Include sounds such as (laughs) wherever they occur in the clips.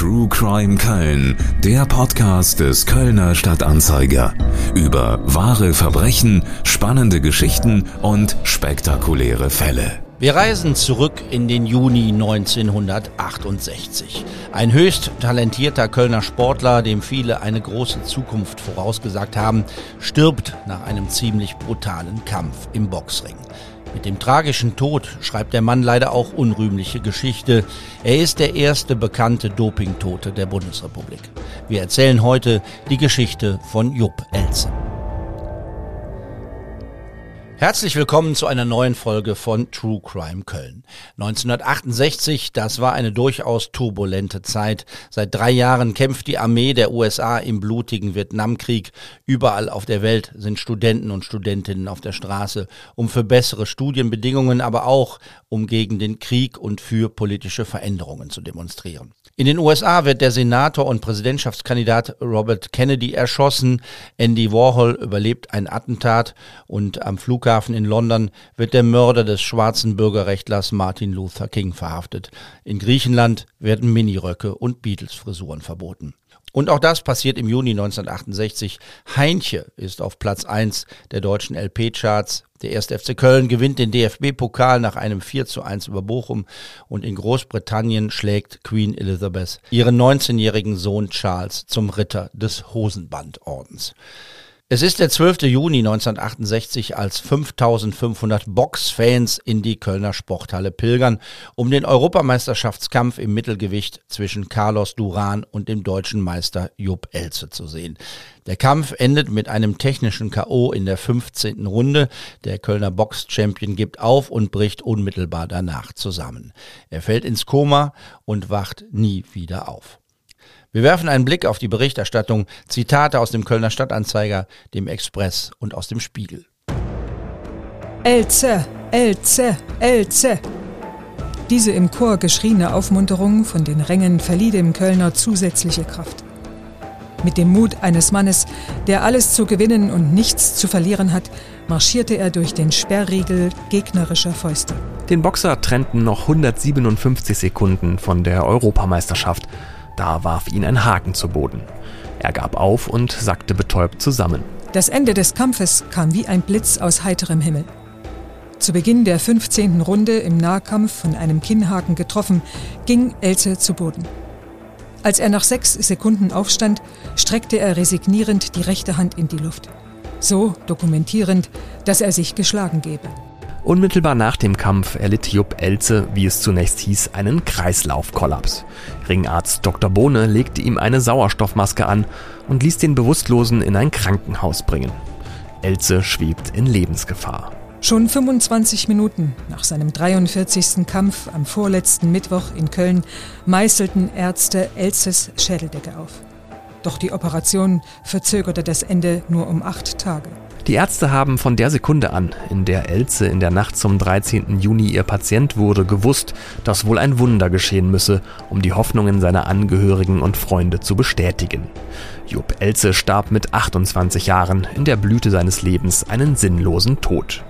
True Crime Köln, der Podcast des Kölner Stadtanzeiger. Über wahre Verbrechen, spannende Geschichten und spektakuläre Fälle. Wir reisen zurück in den Juni 1968. Ein höchst talentierter Kölner Sportler, dem viele eine große Zukunft vorausgesagt haben, stirbt nach einem ziemlich brutalen Kampf im Boxring. Mit dem tragischen Tod schreibt der Mann leider auch unrühmliche Geschichte. Er ist der erste bekannte Dopingtote der Bundesrepublik. Wir erzählen heute die Geschichte von Jupp Elze. Herzlich willkommen zu einer neuen Folge von True Crime Köln. 1968, das war eine durchaus turbulente Zeit. Seit drei Jahren kämpft die Armee der USA im blutigen Vietnamkrieg. Überall auf der Welt sind Studenten und Studentinnen auf der Straße, um für bessere Studienbedingungen, aber auch um gegen den Krieg und für politische Veränderungen zu demonstrieren. In den USA wird der Senator und Präsidentschaftskandidat Robert Kennedy erschossen. Andy Warhol überlebt ein Attentat und am Flughafen in London wird der Mörder des schwarzen Bürgerrechtlers Martin Luther King verhaftet. In Griechenland werden Miniröcke und Beatles-Frisuren verboten. Und auch das passiert im Juni 1968. Heinche ist auf Platz 1 der deutschen LP-Charts. Der 1. FC Köln gewinnt den DFB-Pokal nach einem 4 zu 1 über Bochum und in Großbritannien schlägt Queen Elizabeth ihren 19-jährigen Sohn Charles zum Ritter des Hosenbandordens. Es ist der 12. Juni 1968, als 5500 Boxfans in die Kölner Sporthalle pilgern, um den Europameisterschaftskampf im Mittelgewicht zwischen Carlos Duran und dem deutschen Meister Jupp Elze zu sehen. Der Kampf endet mit einem technischen K.O. in der 15. Runde. Der Kölner Box-Champion gibt auf und bricht unmittelbar danach zusammen. Er fällt ins Koma und wacht nie wieder auf. Wir werfen einen Blick auf die Berichterstattung, Zitate aus dem Kölner Stadtanzeiger, dem Express und aus dem Spiegel. Elze, Elze, Elze. Diese im Chor geschrieene Aufmunterung von den Rängen verlieh dem Kölner zusätzliche Kraft. Mit dem Mut eines Mannes, der alles zu gewinnen und nichts zu verlieren hat, marschierte er durch den Sperrriegel gegnerischer Fäuste. Den Boxer trennten noch 157 Sekunden von der Europameisterschaft. Da warf ihn ein Haken zu Boden. Er gab auf und sackte betäubt zusammen. Das Ende des Kampfes kam wie ein Blitz aus heiterem Himmel. Zu Beginn der 15. Runde im Nahkampf von einem Kinnhaken getroffen, ging Elze zu Boden. Als er nach sechs Sekunden aufstand, streckte er resignierend die rechte Hand in die Luft. So dokumentierend, dass er sich geschlagen gebe. Unmittelbar nach dem Kampf erlitt Jupp Elze, wie es zunächst hieß, einen Kreislaufkollaps. Ringarzt Dr. Bohne legte ihm eine Sauerstoffmaske an und ließ den Bewusstlosen in ein Krankenhaus bringen. Elze schwebt in Lebensgefahr. Schon 25 Minuten nach seinem 43. Kampf am vorletzten Mittwoch in Köln meißelten Ärzte Elzes Schädeldecke auf. Doch die Operation verzögerte das Ende nur um acht Tage. Die Ärzte haben von der Sekunde an, in der Elze in der Nacht zum 13. Juni ihr Patient wurde, gewusst, dass wohl ein Wunder geschehen müsse, um die Hoffnungen seiner Angehörigen und Freunde zu bestätigen. Jupp Elze starb mit 28 Jahren in der Blüte seines Lebens einen sinnlosen Tod.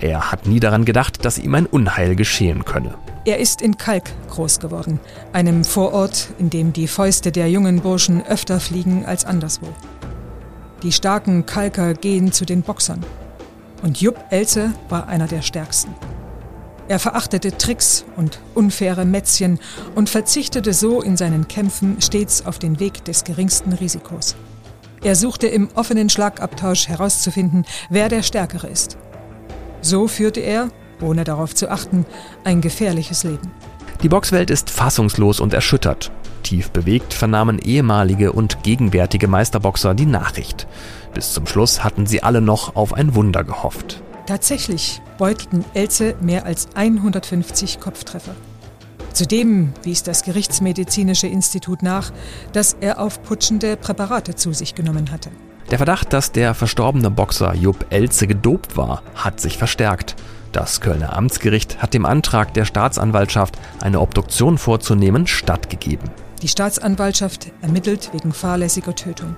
Er hat nie daran gedacht, dass ihm ein Unheil geschehen könne. Er ist in Kalk groß geworden, einem Vorort, in dem die Fäuste der jungen Burschen öfter fliegen als anderswo. Die starken Kalker gehen zu den Boxern. Und Jupp Elze war einer der stärksten. Er verachtete Tricks und unfaire Mätzchen und verzichtete so in seinen Kämpfen stets auf den Weg des geringsten Risikos. Er suchte im offenen Schlagabtausch herauszufinden, wer der Stärkere ist. So führte er, ohne darauf zu achten, ein gefährliches Leben. Die Boxwelt ist fassungslos und erschüttert. Tief bewegt vernahmen ehemalige und gegenwärtige Meisterboxer die Nachricht. Bis zum Schluss hatten sie alle noch auf ein Wunder gehofft. Tatsächlich beutelten Elze mehr als 150 Kopftreffer. Zudem wies das Gerichtsmedizinische Institut nach, dass er aufputschende Präparate zu sich genommen hatte. Der Verdacht, dass der verstorbene Boxer Jupp Elze gedopt war, hat sich verstärkt. Das Kölner Amtsgericht hat dem Antrag der Staatsanwaltschaft, eine Obduktion vorzunehmen, stattgegeben. Die Staatsanwaltschaft ermittelt wegen fahrlässiger Tötung.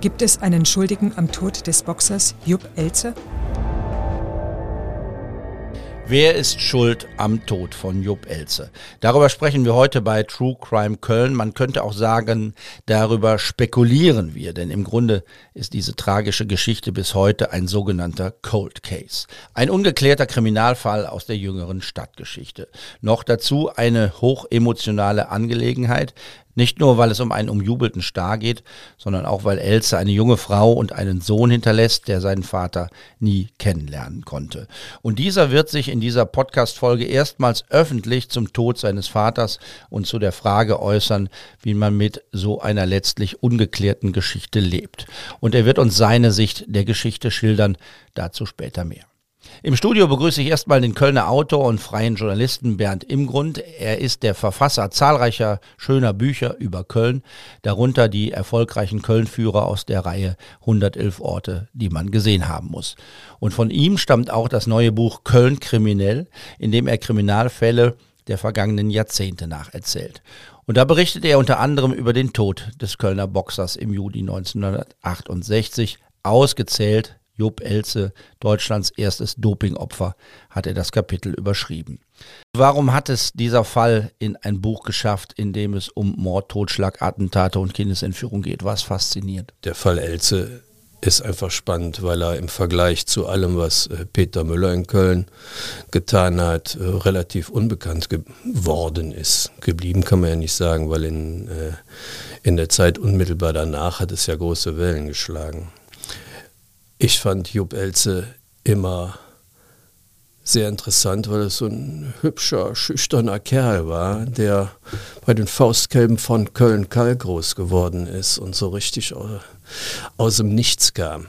Gibt es einen Schuldigen am Tod des Boxers Jupp Elze? Wer ist schuld am Tod von Jupp Elze? Darüber sprechen wir heute bei True Crime Köln. Man könnte auch sagen, darüber spekulieren wir, denn im Grunde ist diese tragische Geschichte bis heute ein sogenannter Cold Case. Ein ungeklärter Kriminalfall aus der jüngeren Stadtgeschichte. Noch dazu eine hochemotionale Angelegenheit, nicht nur, weil es um einen umjubelten Star geht, sondern auch, weil Else eine junge Frau und einen Sohn hinterlässt, der seinen Vater nie kennenlernen konnte. Und dieser wird sich in dieser Podcast-Folge erstmals öffentlich zum Tod seines Vaters und zu der Frage äußern, wie man mit so einer letztlich ungeklärten Geschichte lebt. Und er wird uns seine Sicht der Geschichte schildern, dazu später mehr. Im Studio begrüße ich erstmal den Kölner Autor und freien Journalisten Bernd Imgrund. Er ist der Verfasser zahlreicher schöner Bücher über Köln, darunter die erfolgreichen Kölnführer aus der Reihe 111 Orte, die man gesehen haben muss. Und von ihm stammt auch das neue Buch Köln kriminell, in dem er Kriminalfälle der vergangenen Jahrzehnte nacherzählt. Und da berichtet er unter anderem über den Tod des Kölner Boxers im Juli 1968, ausgezählt Job Elze, Deutschlands erstes Dopingopfer, hat er das Kapitel überschrieben. Warum hat es dieser Fall in ein Buch geschafft, in dem es um Mord, Totschlag, Attentate und Kindesentführung geht? Was fasziniert? Der Fall Elze ist einfach spannend, weil er im Vergleich zu allem, was äh, Peter Müller in Köln getan hat, äh, relativ unbekannt geworden ist. Geblieben kann man ja nicht sagen, weil in, äh, in der Zeit unmittelbar danach hat es ja große Wellen geschlagen. Ich fand Jupp Elze immer sehr interessant, weil es so ein hübscher, schüchterner Kerl war, der bei den Faustkälben von Köln-Kalk groß geworden ist und so richtig aus dem Nichts kam.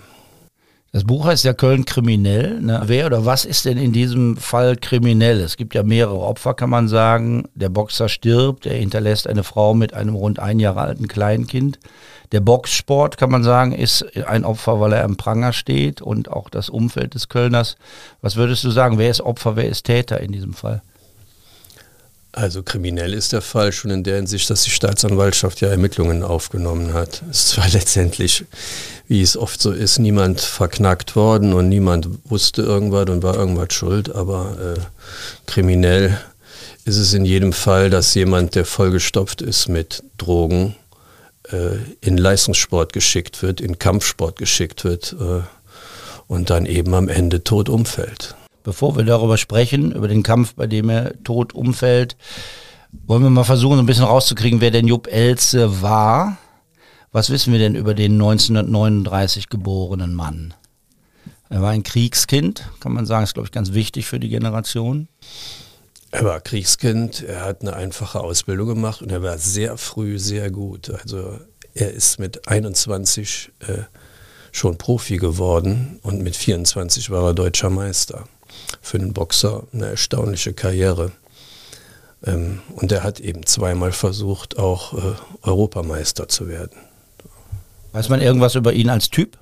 Das Buch heißt ja Köln kriminell. Ne? Wer oder was ist denn in diesem Fall kriminell? Es gibt ja mehrere Opfer, kann man sagen. Der Boxer stirbt, er hinterlässt eine Frau mit einem rund ein Jahre alten Kleinkind. Der Boxsport, kann man sagen, ist ein Opfer, weil er im Pranger steht und auch das Umfeld des Kölners. Was würdest du sagen? Wer ist Opfer, wer ist Täter in diesem Fall? Also kriminell ist der Fall schon in der Hinsicht, dass die Staatsanwaltschaft ja Ermittlungen aufgenommen hat. Es ist zwar (laughs) letztendlich, wie es oft so ist, niemand verknackt worden und niemand wusste irgendwas und war irgendwas schuld, aber äh, kriminell ist es in jedem Fall, dass jemand, der vollgestopft ist mit Drogen, äh, in Leistungssport geschickt wird, in Kampfsport geschickt wird äh, und dann eben am Ende tot umfällt. Bevor wir darüber sprechen, über den Kampf, bei dem er tot umfällt, wollen wir mal versuchen, so ein bisschen rauszukriegen, wer denn Jupp Elze war. Was wissen wir denn über den 1939 geborenen Mann? Er war ein Kriegskind, kann man sagen, ist, glaube ich, ganz wichtig für die Generation. Er war Kriegskind, er hat eine einfache Ausbildung gemacht und er war sehr früh sehr gut. Also er ist mit 21 äh, schon Profi geworden und mit 24 war er deutscher Meister für einen Boxer eine erstaunliche Karriere. Ähm, und er hat eben zweimal versucht, auch äh, Europameister zu werden. Weiß man irgendwas über ihn als Typ?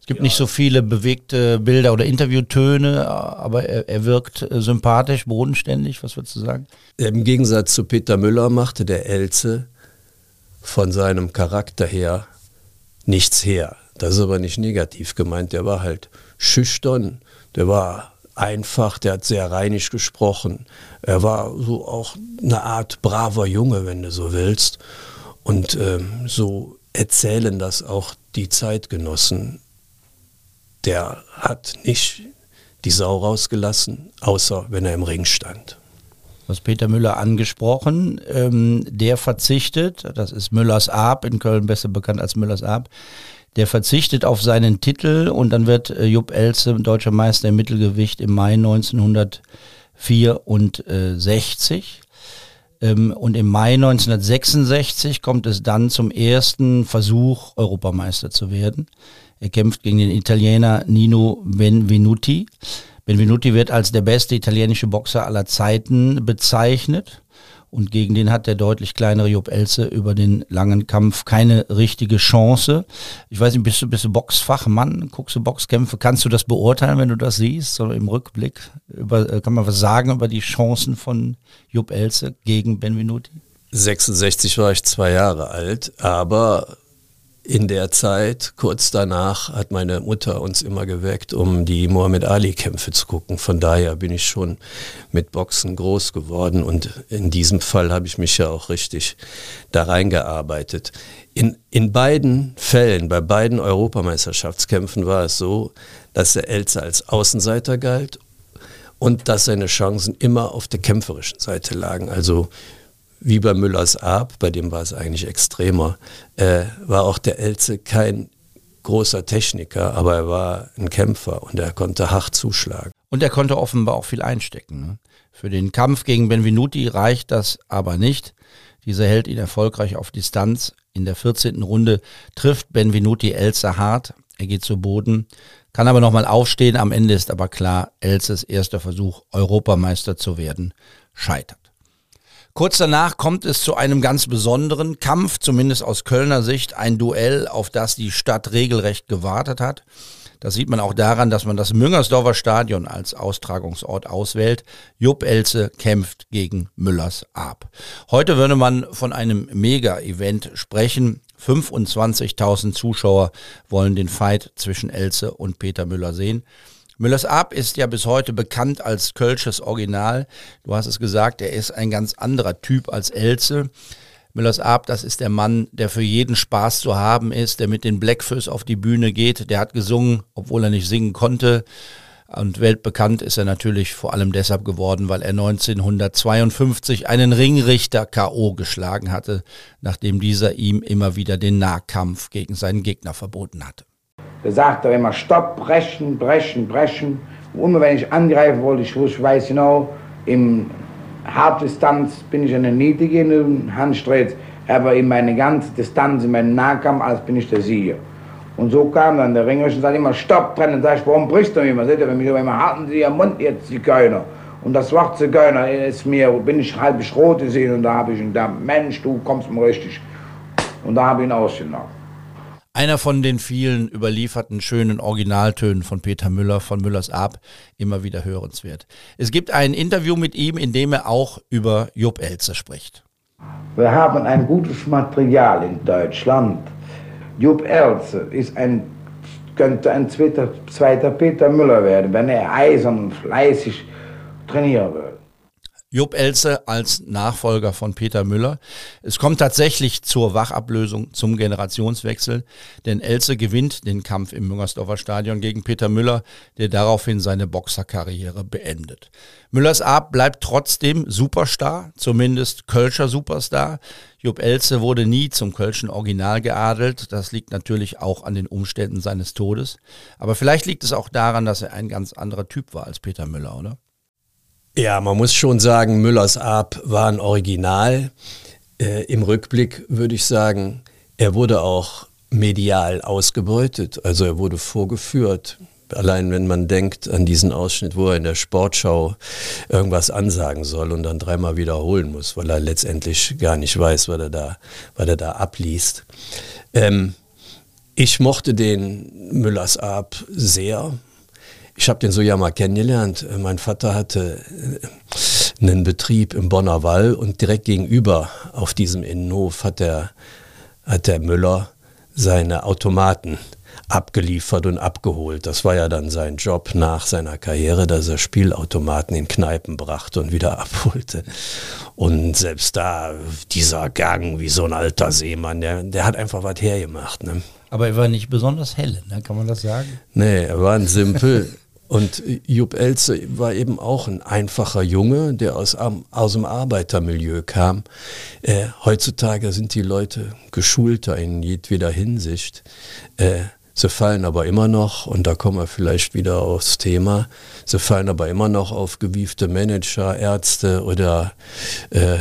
Es gibt ja. nicht so viele bewegte Bilder oder Interviewtöne, aber er, er wirkt äh, sympathisch, bodenständig. Was würdest du sagen? Im Gegensatz zu Peter Müller machte der Elze von seinem Charakter her nichts her. Das ist aber nicht negativ gemeint. Der war halt schüchtern, der war einfach, der hat sehr rheinisch gesprochen. Er war so auch eine Art braver Junge, wenn du so willst. Und ähm, so erzählen das auch die Zeitgenossen. Der hat nicht die Sau rausgelassen, außer wenn er im Ring stand. Was Peter Müller angesprochen, ähm, der verzichtet, das ist Müllers Ab, in Köln besser bekannt als Müllers Ab, der verzichtet auf seinen Titel und dann wird äh, Jupp Elze deutscher Meister im Mittelgewicht im Mai 1964. Ähm, und im Mai 1966 kommt es dann zum ersten Versuch, Europameister zu werden. Er kämpft gegen den Italiener Nino Benvenuti. Benvenuti wird als der beste italienische Boxer aller Zeiten bezeichnet. Und gegen den hat der deutlich kleinere Job Else über den langen Kampf keine richtige Chance. Ich weiß nicht, bist du, bist du Boxfachmann? Guckst du Boxkämpfe? Kannst du das beurteilen, wenn du das siehst? So im Rückblick? Über, äh, kann man was sagen über die Chancen von Jupp Else gegen Benvenuti? 66 war ich zwei Jahre alt, aber in der Zeit, kurz danach, hat meine Mutter uns immer geweckt, um die Muhammad Ali-Kämpfe zu gucken. Von daher bin ich schon mit Boxen groß geworden und in diesem Fall habe ich mich ja auch richtig da reingearbeitet. In, in beiden Fällen, bei beiden Europameisterschaftskämpfen war es so, dass der Elze als Außenseiter galt und dass seine Chancen immer auf der kämpferischen Seite lagen. Also wie bei Müllers Ab, bei dem war es eigentlich extremer, äh, war auch der Elze kein großer Techniker, aber er war ein Kämpfer und er konnte hart zuschlagen. Und er konnte offenbar auch viel einstecken. Ne? Für den Kampf gegen Benvenuti reicht das aber nicht. Dieser hält ihn erfolgreich auf Distanz. In der 14. Runde trifft Benvenuti Elze hart. Er geht zu Boden, kann aber nochmal aufstehen. Am Ende ist aber klar, Elzes erster Versuch, Europameister zu werden, scheitert. Kurz danach kommt es zu einem ganz besonderen Kampf, zumindest aus Kölner Sicht, ein Duell, auf das die Stadt regelrecht gewartet hat. Das sieht man auch daran, dass man das Müngersdorfer Stadion als Austragungsort auswählt. Jupp Elze kämpft gegen Müllers Ab. Heute würde man von einem Mega-Event sprechen. 25.000 Zuschauer wollen den Fight zwischen Elze und Peter Müller sehen. Müllers Ab ist ja bis heute bekannt als Kölsches Original. Du hast es gesagt, er ist ein ganz anderer Typ als Elze. Müllers Ab, das ist der Mann, der für jeden Spaß zu haben ist, der mit den Blackfoes auf die Bühne geht. Der hat gesungen, obwohl er nicht singen konnte. Und weltbekannt ist er natürlich vor allem deshalb geworden, weil er 1952 einen Ringrichter K.O. geschlagen hatte, nachdem dieser ihm immer wieder den Nahkampf gegen seinen Gegner verboten hatte. Da sagt er immer, stopp, brechen, brechen, brechen. Und immer wenn ich angreifen wollte, ich, wusste, weiß genau, im Halbdistanz bin ich eine niedrige Handstreits, aber in meine ganze Distanz, in meinen Nahkampf, als bin ich der Sieger. Und so kam dann der Ringer und sagte immer, stopp, brennen. Sag ich, warum brichst du immer? Seht ihr, wenn mich immer halten Sie Ihren Mund jetzt, Zigeuner. Und das Wort Zigeuner ist mir, bin ich halb rot gesehen und da habe ich gedacht, Mensch, du kommst mir richtig. Und da habe ich ihn ausgenommen. Einer von den vielen überlieferten schönen Originaltönen von Peter Müller von Müllers Ab, immer wieder hörenswert. Es gibt ein Interview mit ihm, in dem er auch über Jupp Elze spricht. Wir haben ein gutes Material in Deutschland. Jupp Elze ist ein, könnte ein zweiter, zweiter Peter Müller werden, wenn er eisern und fleißig trainieren würde. Jupp Elze als Nachfolger von Peter Müller. Es kommt tatsächlich zur Wachablösung, zum Generationswechsel, denn Elze gewinnt den Kampf im Müngersdorfer Stadion gegen Peter Müller, der daraufhin seine Boxerkarriere beendet. Müllers Ab bleibt trotzdem Superstar, zumindest Kölscher Superstar. Jupp Elze wurde nie zum Kölschen Original geadelt. Das liegt natürlich auch an den Umständen seines Todes. Aber vielleicht liegt es auch daran, dass er ein ganz anderer Typ war als Peter Müller, oder? Ja, man muss schon sagen, Müllers Ab war ein Original. Äh, Im Rückblick würde ich sagen, er wurde auch medial ausgebeutet. Also er wurde vorgeführt. Allein wenn man denkt an diesen Ausschnitt, wo er in der Sportschau irgendwas ansagen soll und dann dreimal wiederholen muss, weil er letztendlich gar nicht weiß, was er da, was er da abliest. Ähm, ich mochte den Müllers Ab sehr. Ich habe den so ja mal kennengelernt. Mein Vater hatte äh, einen Betrieb im Bonner Wall und direkt gegenüber auf diesem Innenhof hat der, hat der Müller seine Automaten abgeliefert und abgeholt. Das war ja dann sein Job nach seiner Karriere, dass er Spielautomaten in Kneipen brachte und wieder (laughs) abholte. Und selbst da, dieser Gang wie so ein alter Seemann, der, der hat einfach was hergemacht. Ne? Aber er war nicht besonders hell, ne? kann man das sagen? Nee, er war ein Simpel. (laughs) Und Jupp Elze war eben auch ein einfacher Junge, der aus, aus dem Arbeitermilieu kam. Äh, heutzutage sind die Leute geschulter in jedweder Hinsicht. Äh, sie fallen aber immer noch, und da kommen wir vielleicht wieder aufs Thema, sie fallen aber immer noch auf gewiefte Manager, Ärzte oder äh,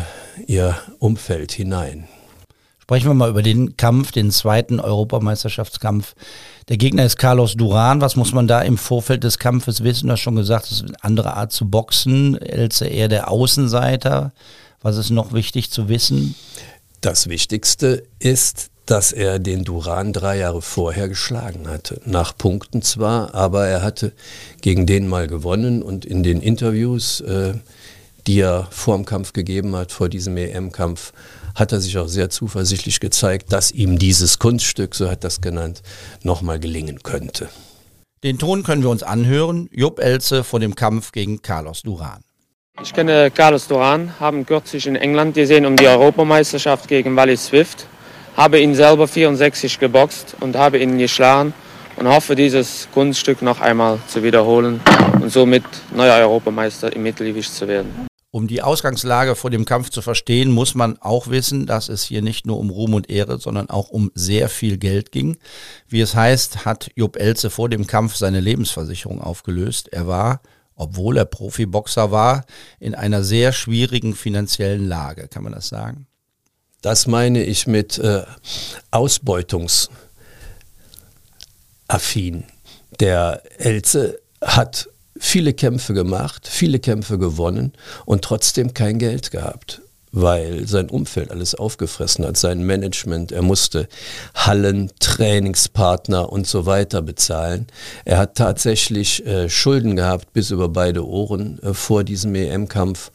ihr Umfeld hinein. Sprechen wir mal über den Kampf, den zweiten Europameisterschaftskampf. Der Gegner ist Carlos Duran. Was muss man da im Vorfeld des Kampfes wissen? Du hast schon gesagt, es ist eine andere Art zu boxen. Elze eher der Außenseiter. Was ist noch wichtig zu wissen? Das Wichtigste ist, dass er den Duran drei Jahre vorher geschlagen hatte. Nach Punkten zwar, aber er hatte gegen den mal gewonnen und in den Interviews, äh, die er vor dem Kampf gegeben hat, vor diesem EM-Kampf, hat er sich auch sehr zuversichtlich gezeigt, dass ihm dieses Kunststück, so hat das genannt, nochmal gelingen könnte. Den Ton können wir uns anhören. Jupp Elze vor dem Kampf gegen Carlos Duran. Ich kenne Carlos Duran, haben kürzlich in England gesehen um die Europameisterschaft gegen Wally Swift, habe ihn selber 64 geboxt und habe ihn geschlagen und hoffe, dieses Kunststück noch einmal zu wiederholen und somit neuer Europameister im Mittelgewicht zu werden. Um die Ausgangslage vor dem Kampf zu verstehen, muss man auch wissen, dass es hier nicht nur um Ruhm und Ehre, sondern auch um sehr viel Geld ging. Wie es heißt, hat Jupp Elze vor dem Kampf seine Lebensversicherung aufgelöst. Er war, obwohl er Profiboxer war, in einer sehr schwierigen finanziellen Lage. Kann man das sagen? Das meine ich mit äh, Ausbeutungs affin. Der Elze hat viele Kämpfe gemacht, viele Kämpfe gewonnen und trotzdem kein Geld gehabt, weil sein Umfeld alles aufgefressen hat, sein Management, er musste Hallen, Trainingspartner und so weiter bezahlen. Er hat tatsächlich äh, Schulden gehabt bis über beide Ohren äh, vor diesem EM-Kampf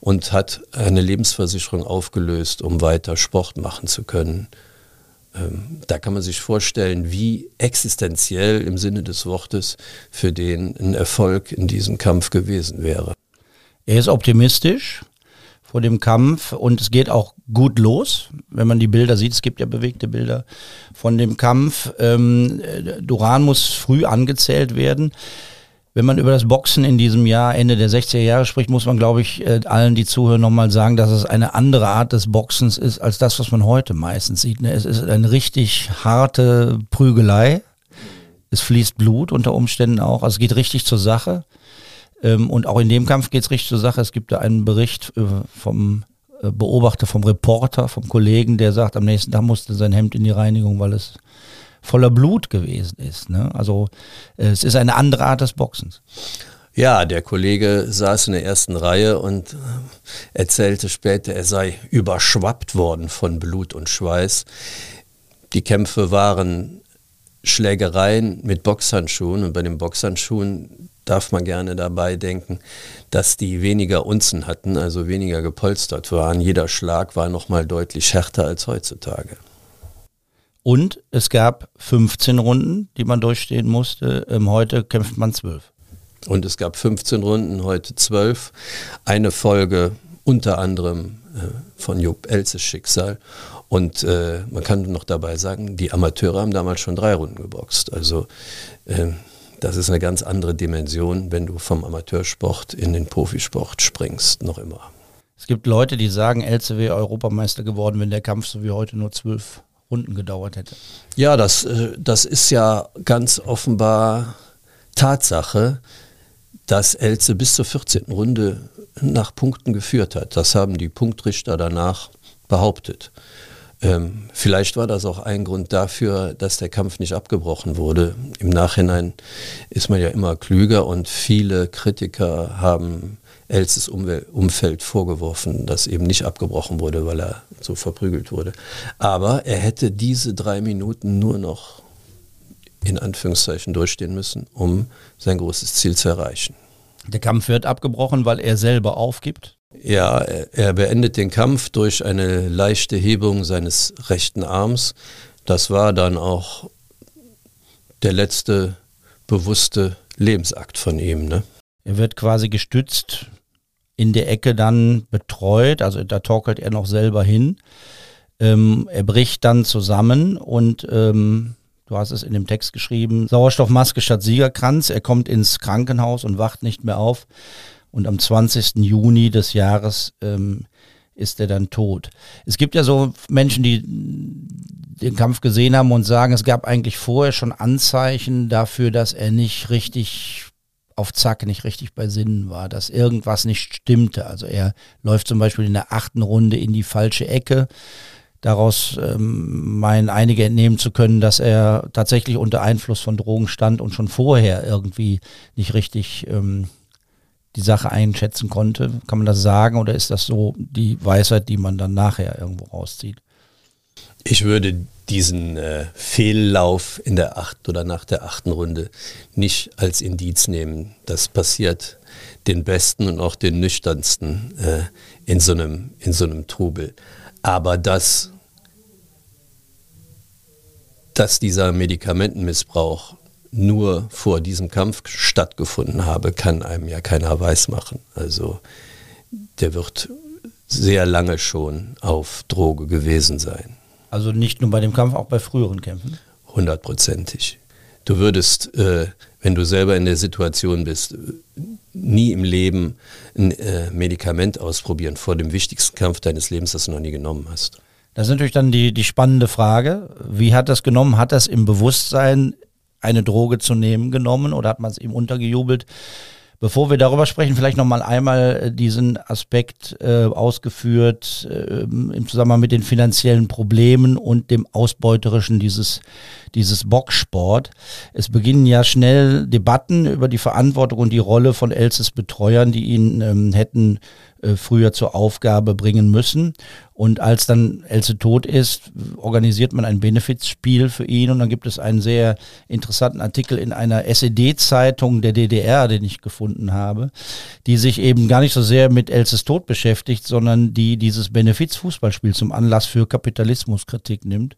und hat eine Lebensversicherung aufgelöst, um weiter Sport machen zu können. Ähm, da kann man sich vorstellen, wie existenziell im Sinne des Wortes für den ein Erfolg in diesem Kampf gewesen wäre. Er ist optimistisch vor dem Kampf und es geht auch gut los, wenn man die Bilder sieht. Es gibt ja bewegte Bilder von dem Kampf. Ähm, Duran muss früh angezählt werden. Wenn man über das Boxen in diesem Jahr, Ende der 60er Jahre spricht, muss man, glaube ich, äh, allen, die zuhören, nochmal sagen, dass es eine andere Art des Boxens ist, als das, was man heute meistens sieht. Ne? Es ist eine richtig harte Prügelei. Es fließt Blut unter Umständen auch. Also es geht richtig zur Sache. Ähm, und auch in dem Kampf geht es richtig zur Sache. Es gibt da einen Bericht äh, vom äh, Beobachter, vom Reporter, vom Kollegen, der sagt, am nächsten Tag musste sein Hemd in die Reinigung, weil es voller Blut gewesen ist. Ne? Also äh, es ist eine andere Art des Boxens. Ja, der Kollege saß in der ersten Reihe und äh, erzählte später, er sei überschwappt worden von Blut und Schweiß. Die Kämpfe waren Schlägereien mit Boxhandschuhen und bei den Boxhandschuhen darf man gerne dabei denken, dass die weniger Unzen hatten, also weniger gepolstert waren. Jeder Schlag war nochmal deutlich härter als heutzutage. Und es gab 15 Runden, die man durchstehen musste. Ähm, heute kämpft man 12. Und es gab 15 Runden, heute 12. Eine Folge unter anderem äh, von Jupp Elzes Schicksal. Und äh, man kann noch dabei sagen, die Amateure haben damals schon drei Runden geboxt. Also äh, das ist eine ganz andere Dimension, wenn du vom Amateursport in den Profisport springst, noch immer. Es gibt Leute, die sagen, Elze wäre Europameister geworden, wenn der Kampf so wie heute nur zwölf Runden gedauert hätte. Ja, das, äh, das ist ja ganz offenbar Tatsache, dass Elze bis zur 14. Runde nach Punkten geführt hat. Das haben die Punktrichter danach behauptet. Ähm, vielleicht war das auch ein Grund dafür, dass der Kampf nicht abgebrochen wurde. Im Nachhinein ist man ja immer klüger und viele Kritiker haben Elses Umfeld vorgeworfen, dass eben nicht abgebrochen wurde, weil er so verprügelt wurde. Aber er hätte diese drei Minuten nur noch in Anführungszeichen durchstehen müssen, um sein großes Ziel zu erreichen. Der Kampf wird abgebrochen, weil er selber aufgibt? Ja, er beendet den Kampf durch eine leichte Hebung seines rechten Arms. Das war dann auch der letzte bewusste Lebensakt von ihm. Ne? Er wird quasi gestützt in der Ecke dann betreut, also da torkelt er noch selber hin. Ähm, er bricht dann zusammen und ähm, du hast es in dem Text geschrieben, Sauerstoffmaske statt Siegerkranz, er kommt ins Krankenhaus und wacht nicht mehr auf und am 20. Juni des Jahres ähm, ist er dann tot. Es gibt ja so Menschen, die den Kampf gesehen haben und sagen, es gab eigentlich vorher schon Anzeichen dafür, dass er nicht richtig auf Zack nicht richtig bei Sinnen war, dass irgendwas nicht stimmte. Also er läuft zum Beispiel in der achten Runde in die falsche Ecke. Daraus ähm, meinen einige entnehmen zu können, dass er tatsächlich unter Einfluss von Drogen stand und schon vorher irgendwie nicht richtig ähm, die Sache einschätzen konnte. Kann man das sagen oder ist das so die Weisheit, die man dann nachher irgendwo rauszieht? Ich würde diesen äh, Fehllauf in der achten oder nach der achten Runde nicht als Indiz nehmen. Das passiert den besten und auch den nüchternsten äh, in, so einem, in so einem Trubel. Aber dass, dass dieser Medikamentenmissbrauch nur vor diesem Kampf stattgefunden habe, kann einem ja keiner weismachen. Also der wird sehr lange schon auf Droge gewesen sein. Also nicht nur bei dem Kampf, auch bei früheren Kämpfen? Hundertprozentig. Du würdest, äh, wenn du selber in der Situation bist, nie im Leben ein äh, Medikament ausprobieren vor dem wichtigsten Kampf deines Lebens, das du noch nie genommen hast. Das ist natürlich dann die, die spannende Frage. Wie hat das genommen? Hat das im Bewusstsein, eine Droge zu nehmen, genommen oder hat man es ihm untergejubelt? Bevor wir darüber sprechen, vielleicht nochmal einmal äh, diesen Aspekt äh, ausgeführt äh, im Zusammenhang mit den finanziellen Problemen und dem Ausbeuterischen dieses, dieses Boxsport. Es beginnen ja schnell Debatten über die Verantwortung und die Rolle von Elses Betreuern, die ihn ähm, hätten äh, früher zur Aufgabe bringen müssen. Und als dann Else tot ist, organisiert man ein Benefizspiel für ihn und dann gibt es einen sehr interessanten Artikel in einer SED-Zeitung der DDR, den ich gefunden habe, die sich eben gar nicht so sehr mit Elses Tod beschäftigt, sondern die dieses Benefizfußballspiel zum Anlass für Kapitalismuskritik nimmt.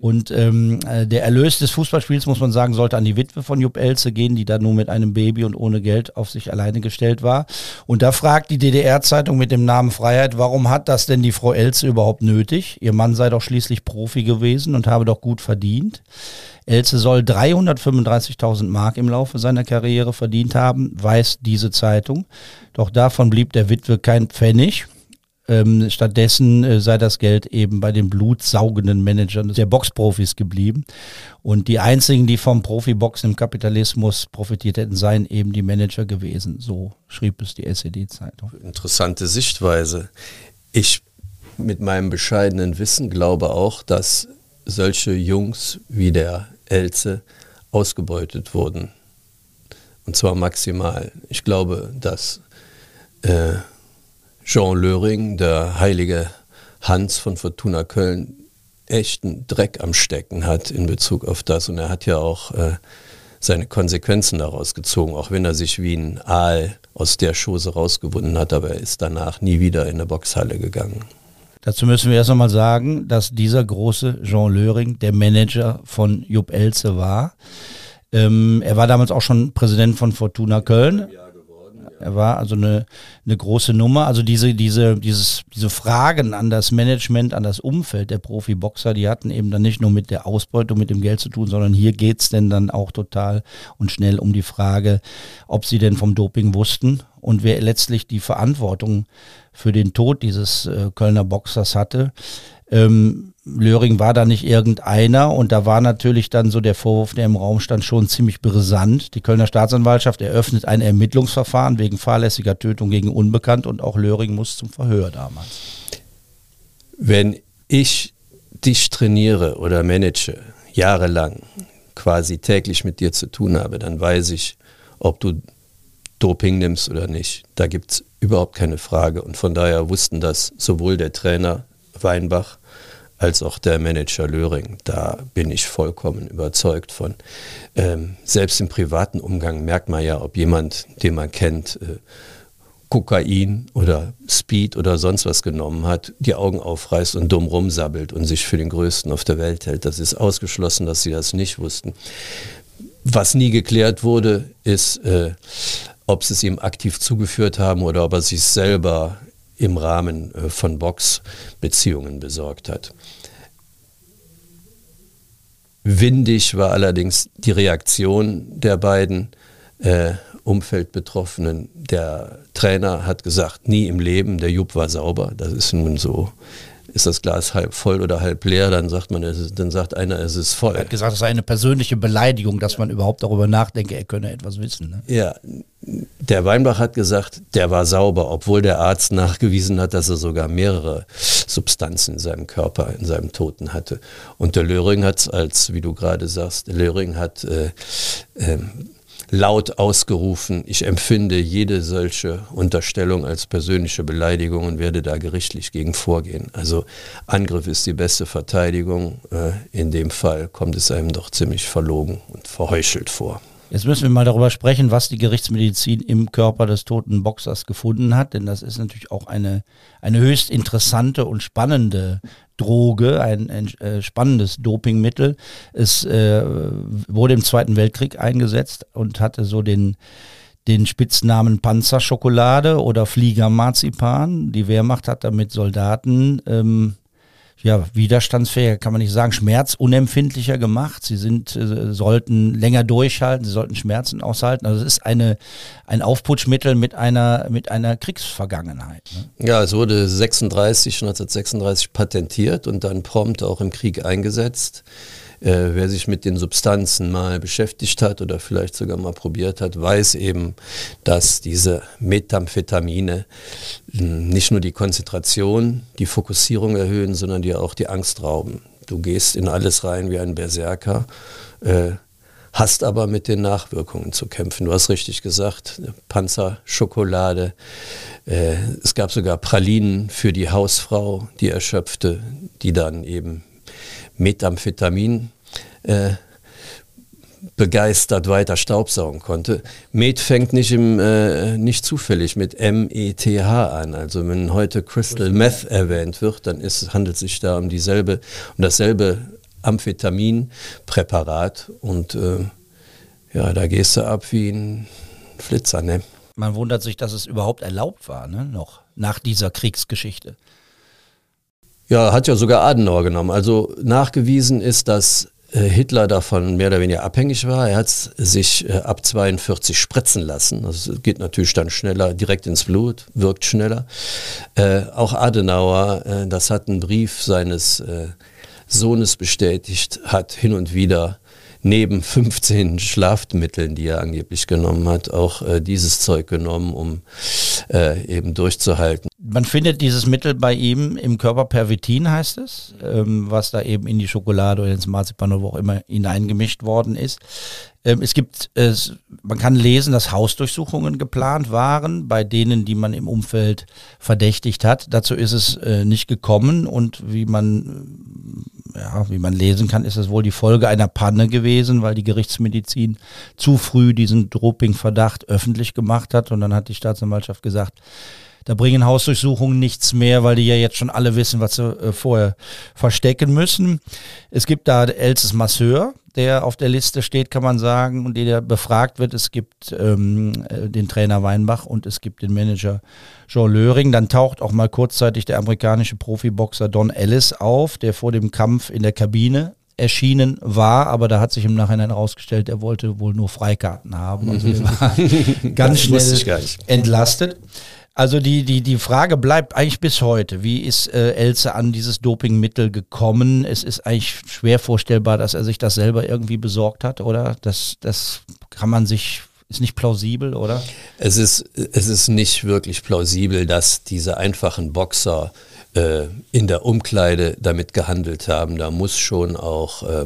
Und ähm, äh, der Erlös des Fußballspiels, muss man sagen, sollte an die Witwe von Jupp Elze gehen, die da nur mit einem Baby und ohne Geld auf sich alleine gestellt war. Und da fragt die DDR-Zeitung mit dem Namen Freiheit, warum hat das denn die Frau Elze überhaupt nötig? Ihr Mann sei doch schließlich Profi gewesen und habe doch gut verdient. Elze soll 335.000 Mark im Laufe seiner Karriere verdient haben, weiß diese Zeitung. Doch davon blieb der Witwe kein Pfennig. Ähm, stattdessen äh, sei das Geld eben bei den blutsaugenden Managern der Boxprofis geblieben. Und die einzigen, die vom Profiboxen im Kapitalismus profitiert hätten, seien eben die Manager gewesen. So schrieb es die SED-Zeitung. Interessante Sichtweise. Ich mit meinem bescheidenen Wissen glaube auch, dass solche Jungs wie der Elze ausgebeutet wurden. Und zwar maximal. Ich glaube, dass äh, Jean Löring, der heilige Hans von Fortuna Köln, echten Dreck am Stecken hat in Bezug auf das. Und er hat ja auch äh, seine Konsequenzen daraus gezogen, auch wenn er sich wie ein Aal aus der Schose rausgewunden hat, aber er ist danach nie wieder in eine Boxhalle gegangen. Dazu müssen wir erst einmal sagen, dass dieser große Jean Löring der Manager von Jupp Elze war. Ähm, er war damals auch schon Präsident von Fortuna Köln. Ja er war also eine, eine große Nummer. Also diese, diese, dieses, diese Fragen an das Management, an das Umfeld der Profiboxer, die hatten eben dann nicht nur mit der Ausbeutung, mit dem Geld zu tun, sondern hier geht's denn dann auch total und schnell um die Frage, ob sie denn vom Doping wussten und wer letztlich die Verantwortung für den Tod dieses äh, Kölner Boxers hatte. Ähm, Löring war da nicht irgendeiner und da war natürlich dann so der Vorwurf, der im Raum stand, schon ziemlich brisant. Die Kölner Staatsanwaltschaft eröffnet ein Ermittlungsverfahren wegen fahrlässiger Tötung gegen Unbekannt und auch Löring muss zum Verhör damals. Wenn ich dich trainiere oder manage, jahrelang, quasi täglich mit dir zu tun habe, dann weiß ich, ob du Doping nimmst oder nicht. Da gibt es überhaupt keine Frage. Und von daher wussten das sowohl der Trainer Weinbach als auch der Manager Löring. Da bin ich vollkommen überzeugt von. Ähm, selbst im privaten Umgang merkt man ja, ob jemand, den man kennt, äh, Kokain oder Speed oder sonst was genommen hat, die Augen aufreißt und dumm rumsabbelt und sich für den Größten auf der Welt hält. Das ist ausgeschlossen, dass sie das nicht wussten. Was nie geklärt wurde, ist, äh, ob sie es ihm aktiv zugeführt haben oder ob er sich selber im Rahmen äh, von Box-Beziehungen besorgt hat. Windig war allerdings die Reaktion der beiden äh, Umfeldbetroffenen. Der Trainer hat gesagt, nie im Leben, der Jupp war sauber. Das ist nun so ist das Glas halb voll oder halb leer, dann sagt man, ist, dann sagt einer, es ist voll. Er hat gesagt, es sei eine persönliche Beleidigung, dass man überhaupt darüber nachdenke, er könne etwas wissen. Ne? Ja, der Weinbach hat gesagt, der war sauber, obwohl der Arzt nachgewiesen hat, dass er sogar mehrere Substanzen in seinem Körper, in seinem Toten hatte. Und der Löring hat als, wie du gerade sagst, der Löring hat äh, äh, laut ausgerufen, ich empfinde jede solche Unterstellung als persönliche Beleidigung und werde da gerichtlich gegen vorgehen. Also Angriff ist die beste Verteidigung. Äh, in dem Fall kommt es einem doch ziemlich verlogen und verheuchelt vor. Jetzt müssen wir mal darüber sprechen, was die Gerichtsmedizin im Körper des toten Boxers gefunden hat, denn das ist natürlich auch eine, eine höchst interessante und spannende Droge, ein, ein äh, spannendes Dopingmittel. Es äh, wurde im Zweiten Weltkrieg eingesetzt und hatte so den, den Spitznamen Panzerschokolade oder Fliegermarzipan. Die Wehrmacht hat damit Soldaten ähm, ja, widerstandsfähiger kann man nicht sagen, schmerzunempfindlicher gemacht. Sie sind, äh, sollten länger durchhalten, sie sollten Schmerzen aushalten. Also es ist eine, ein Aufputschmittel mit einer, mit einer Kriegsvergangenheit. Ne? Ja, es wurde 36, 1936 patentiert und dann prompt auch im Krieg eingesetzt. Äh, wer sich mit den Substanzen mal beschäftigt hat oder vielleicht sogar mal probiert hat, weiß eben, dass diese Methamphetamine hm, nicht nur die Konzentration, die Fokussierung erhöhen, sondern dir auch die Angst rauben. Du gehst in alles rein wie ein Berserker. Äh, hast aber mit den Nachwirkungen zu kämpfen. Du hast richtig gesagt, Panzerschokolade. Äh, es gab sogar Pralinen für die Hausfrau, die erschöpfte, die dann eben Methamphetamin äh, begeistert weiter staubsaugen konnte. Met fängt nicht, im, äh, nicht zufällig mit M-E-T-H an. Also wenn heute Crystal Meth erwähnt wird, dann ist, handelt es sich da um dieselbe, um dasselbe Amphetaminpräparat und äh, ja, da gehst du ab wie ein Flitzer, ne? Man wundert sich, dass es überhaupt erlaubt war, ne? Noch nach dieser Kriegsgeschichte. Ja, hat ja sogar Adenauer genommen. Also nachgewiesen ist, dass äh, Hitler davon mehr oder weniger abhängig war. Er hat sich äh, ab 42 spritzen lassen. Das geht natürlich dann schneller, direkt ins Blut, wirkt schneller. Äh, auch Adenauer, das hat ein Brief seines Sohnes bestätigt, hat hin und wieder neben 15 Schlafmitteln, die er angeblich genommen hat, auch äh, dieses Zeug genommen, um äh, eben durchzuhalten. Man findet dieses Mittel bei ihm im Körper Pervitin, heißt es, ähm, was da eben in die Schokolade oder ins Marzipan oder wo auch immer hineingemischt worden ist. Ähm, es gibt, es, man kann lesen, dass Hausdurchsuchungen geplant waren, bei denen, die man im Umfeld verdächtigt hat. Dazu ist es äh, nicht gekommen und wie man ja, wie man lesen kann, ist es wohl die Folge einer Panne gewesen, weil die Gerichtsmedizin zu früh diesen Dopingverdacht öffentlich gemacht hat. Und dann hat die Staatsanwaltschaft gesagt, da bringen Hausdurchsuchungen nichts mehr, weil die ja jetzt schon alle wissen, was sie äh, vorher verstecken müssen. Es gibt da Elses Masseur, der auf der Liste steht, kann man sagen, und der befragt wird. Es gibt ähm, äh, den Trainer Weinbach und es gibt den Manager Jean Löring. Dann taucht auch mal kurzzeitig der amerikanische Profiboxer Don Ellis auf, der vor dem Kampf in der Kabine erschienen war, aber da hat sich im Nachhinein herausgestellt, er wollte wohl nur Freikarten haben. Also der war (laughs) ganz schnell entlastet. Also die, die, die Frage bleibt eigentlich bis heute, wie ist äh, Elze an dieses Dopingmittel gekommen? Es ist eigentlich schwer vorstellbar, dass er sich das selber irgendwie besorgt hat, oder? Das, das kann man sich ist nicht plausibel, oder? Es ist, es ist nicht wirklich plausibel, dass diese einfachen Boxer äh, in der Umkleide damit gehandelt haben. Da muss schon auch äh,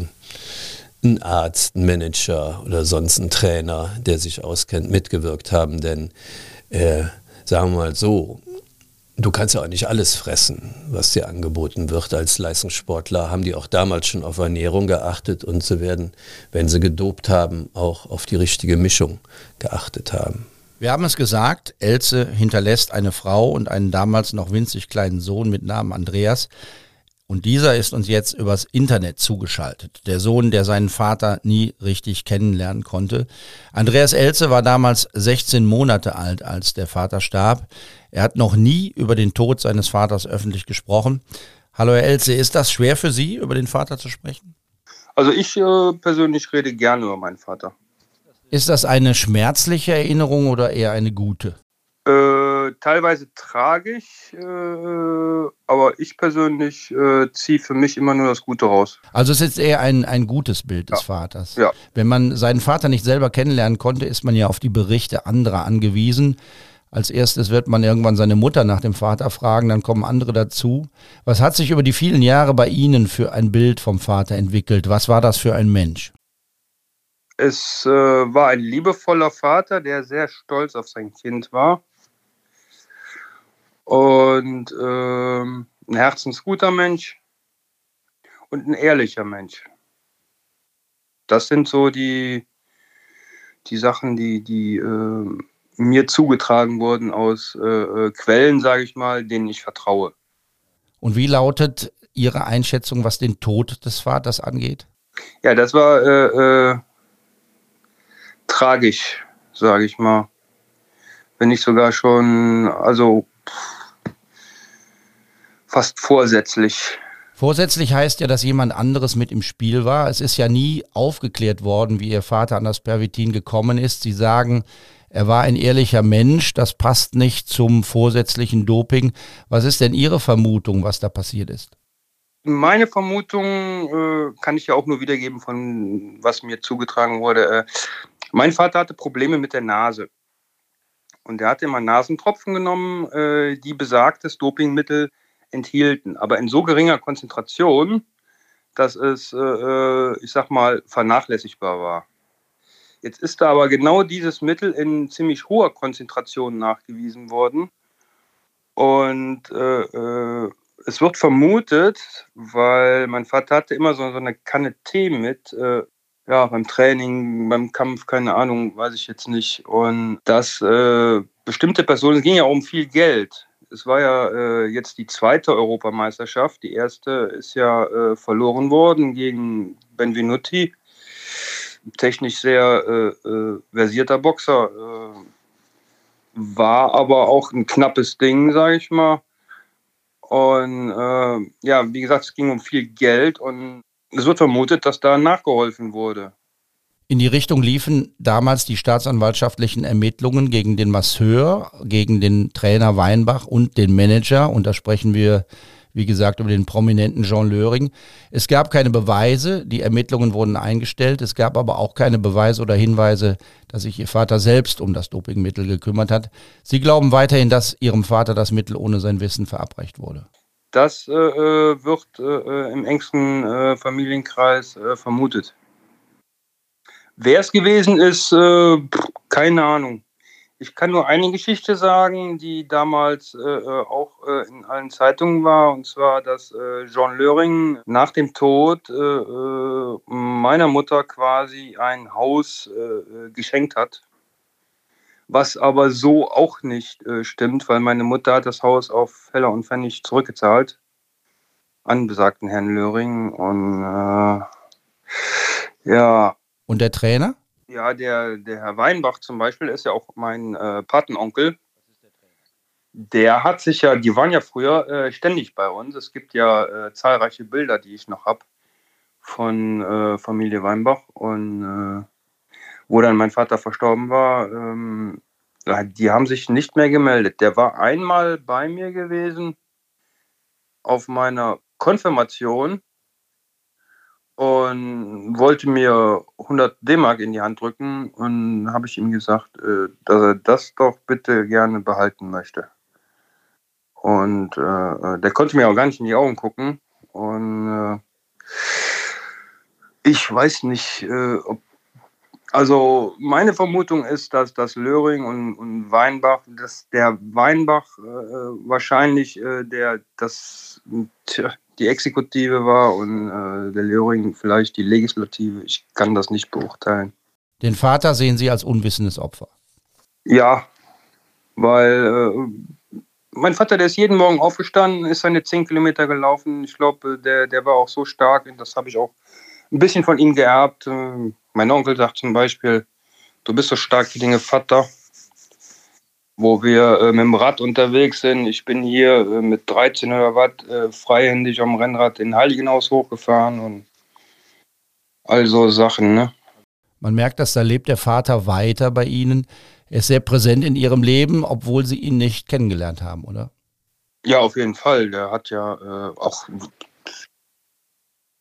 ein Arzt, ein Manager oder sonst ein Trainer, der sich auskennt, mitgewirkt haben, denn äh, sagen wir mal so, du kannst ja auch nicht alles fressen, was dir angeboten wird. Als Leistungssportler haben die auch damals schon auf Ernährung geachtet und sie werden, wenn sie gedopt haben, auch auf die richtige Mischung geachtet haben. Wir haben es gesagt, Elze hinterlässt eine Frau und einen damals noch winzig kleinen Sohn mit Namen Andreas. Und dieser ist uns jetzt übers Internet zugeschaltet. Der Sohn, der seinen Vater nie richtig kennenlernen konnte. Andreas Elze war damals 16 Monate alt, als der Vater starb. Er hat noch nie über den Tod seines Vaters öffentlich gesprochen. Hallo Herr Elze, ist das schwer für Sie, über den Vater zu sprechen? Also ich äh, persönlich rede gerne über meinen Vater. Ist das eine schmerzliche Erinnerung oder eher eine gute? Äh, teilweise tragisch, äh, aber ich persönlich äh, ziehe für mich immer nur das Gute raus. Also es ist eher ein, ein gutes Bild des ja. Vaters. Ja. Wenn man seinen Vater nicht selber kennenlernen konnte, ist man ja auf die Berichte anderer angewiesen. Als erstes wird man irgendwann seine Mutter nach dem Vater fragen, dann kommen andere dazu. Was hat sich über die vielen Jahre bei Ihnen für ein Bild vom Vater entwickelt? Was war das für ein Mensch? Es äh, war ein liebevoller Vater, der sehr stolz auf sein Kind war und ähm, ein herzensguter Mensch und ein ehrlicher Mensch. Das sind so die, die Sachen, die, die äh, mir zugetragen wurden aus äh, äh Quellen, sage ich mal, denen ich vertraue. Und wie lautet Ihre Einschätzung, was den Tod des Vaters angeht? Ja, das war äh, äh, tragisch, sage ich mal. Wenn nicht sogar schon, also fast vorsätzlich. Vorsätzlich heißt ja, dass jemand anderes mit im Spiel war. Es ist ja nie aufgeklärt worden, wie Ihr Vater an das Pervitin gekommen ist. Sie sagen, er war ein ehrlicher Mensch, das passt nicht zum vorsätzlichen Doping. Was ist denn Ihre Vermutung, was da passiert ist? Meine Vermutung äh, kann ich ja auch nur wiedergeben von was mir zugetragen wurde. Äh, mein Vater hatte Probleme mit der Nase. Und er hatte immer Nasentropfen genommen, äh, die besagtes Dopingmittel enthielten, aber in so geringer Konzentration, dass es, äh, äh, ich sag mal, vernachlässigbar war. Jetzt ist da aber genau dieses Mittel in ziemlich hoher Konzentration nachgewiesen worden. Und äh, äh, es wird vermutet, weil mein Vater hatte immer so, so eine Kanne Tee mit, äh, ja, beim Training, beim Kampf, keine Ahnung, weiß ich jetzt nicht. Und dass äh, bestimmte Personen, es ging ja um viel Geld. Es war ja äh, jetzt die zweite Europameisterschaft. Die erste ist ja äh, verloren worden gegen Benvenuti. Technisch sehr äh, äh, versierter Boxer. Äh, war aber auch ein knappes Ding, sage ich mal. Und ja, wie gesagt, es ging um viel Geld und es wird vermutet, dass da nachgeholfen wurde. In die Richtung liefen damals die staatsanwaltschaftlichen Ermittlungen gegen den Masseur, gegen den Trainer Weinbach und den Manager. Und da sprechen wir, wie gesagt, über den prominenten Jean Löring. Es gab keine Beweise, die Ermittlungen wurden eingestellt. Es gab aber auch keine Beweise oder Hinweise, dass sich Ihr Vater selbst um das Dopingmittel gekümmert hat. Sie glauben weiterhin, dass Ihrem Vater das Mittel ohne sein Wissen verabreicht wurde. Das äh, äh, wird äh, im engsten äh, Familienkreis äh, vermutet. Wer es gewesen ist, äh, keine Ahnung. Ich kann nur eine Geschichte sagen, die damals auch in allen Zeitungen war, und zwar, dass Jean Löring nach dem Tod meiner Mutter quasi ein Haus geschenkt hat was aber so auch nicht äh, stimmt, weil meine Mutter hat das Haus auf Heller und Pfennig zurückgezahlt an besagten Herrn Löring und äh, ja. Und der Trainer? Ja, der, der Herr Weinbach zum Beispiel ist ja auch mein äh, Patenonkel. Der hat sich ja, die waren ja früher äh, ständig bei uns. Es gibt ja äh, zahlreiche Bilder, die ich noch habe von äh, Familie Weinbach und äh, wo dann mein Vater verstorben war, ähm, die haben sich nicht mehr gemeldet. Der war einmal bei mir gewesen auf meiner Konfirmation und wollte mir 100 D-Mark in die Hand drücken und habe ich ihm gesagt, äh, dass er das doch bitte gerne behalten möchte. Und äh, der konnte mir auch gar nicht in die Augen gucken. Und äh, ich weiß nicht, äh, ob also meine Vermutung ist, dass das Löring und, und Weinbach, dass der Weinbach äh, wahrscheinlich äh, der das tja, die Exekutive war und äh, der Löring vielleicht die Legislative. Ich kann das nicht beurteilen. Den Vater sehen Sie als unwissendes Opfer. Ja, weil äh, mein Vater, der ist jeden Morgen aufgestanden, ist seine 10 Kilometer gelaufen. Ich glaube, der, der war auch so stark, das habe ich auch ein bisschen von ihm geerbt. Äh, mein Onkel sagt zum Beispiel, du bist so stark wie dein Vater, wo wir äh, mit dem Rad unterwegs sind. Ich bin hier äh, mit 13 oder was äh, freihändig am Rennrad in Heiligenhaus hochgefahren und all so Sachen. Ne? Man merkt, dass da lebt der Vater weiter bei Ihnen. Er ist sehr präsent in Ihrem Leben, obwohl Sie ihn nicht kennengelernt haben, oder? Ja, auf jeden Fall. Der hat ja äh, auch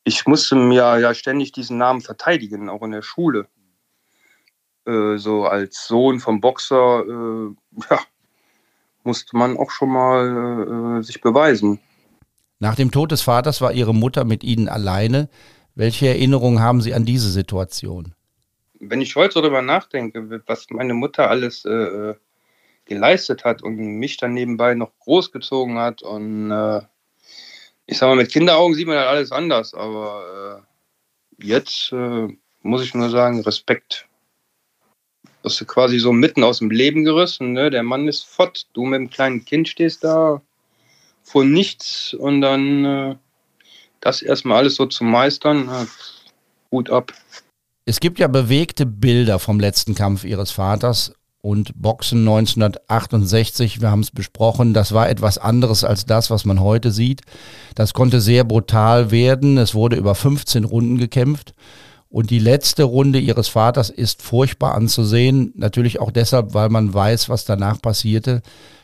ich musste mir ja ständig diesen Namen verteidigen, auch in der Schule. Äh, so als Sohn vom Boxer, äh, ja, musste man auch schon mal äh, sich beweisen. Nach dem Tod des Vaters war Ihre Mutter mit Ihnen alleine. Welche Erinnerungen haben Sie an diese Situation? Wenn ich heute darüber nachdenke, was meine Mutter alles äh, geleistet hat und mich dann nebenbei noch großgezogen hat und äh, ich sag mal, mit Kinderaugen sieht man halt alles anders, aber jetzt äh, muss ich nur sagen, Respekt. Das ist quasi so mitten aus dem Leben gerissen. Ne? Der Mann ist fort. Du mit dem kleinen Kind stehst da vor nichts und dann äh, das erstmal alles so zu meistern, äh, Hut ab. Es gibt ja bewegte Bilder vom letzten Kampf ihres Vaters und Boxen 1968, wir haben es besprochen, das war etwas anderes als das, was man heute sieht. Das konnte sehr brutal werden. Es wurde über 15 Runden gekämpft. Und die letzte Runde ihres Vaters ist furchtbar anzusehen. Natürlich auch deshalb, weil man weiß, was danach passierte.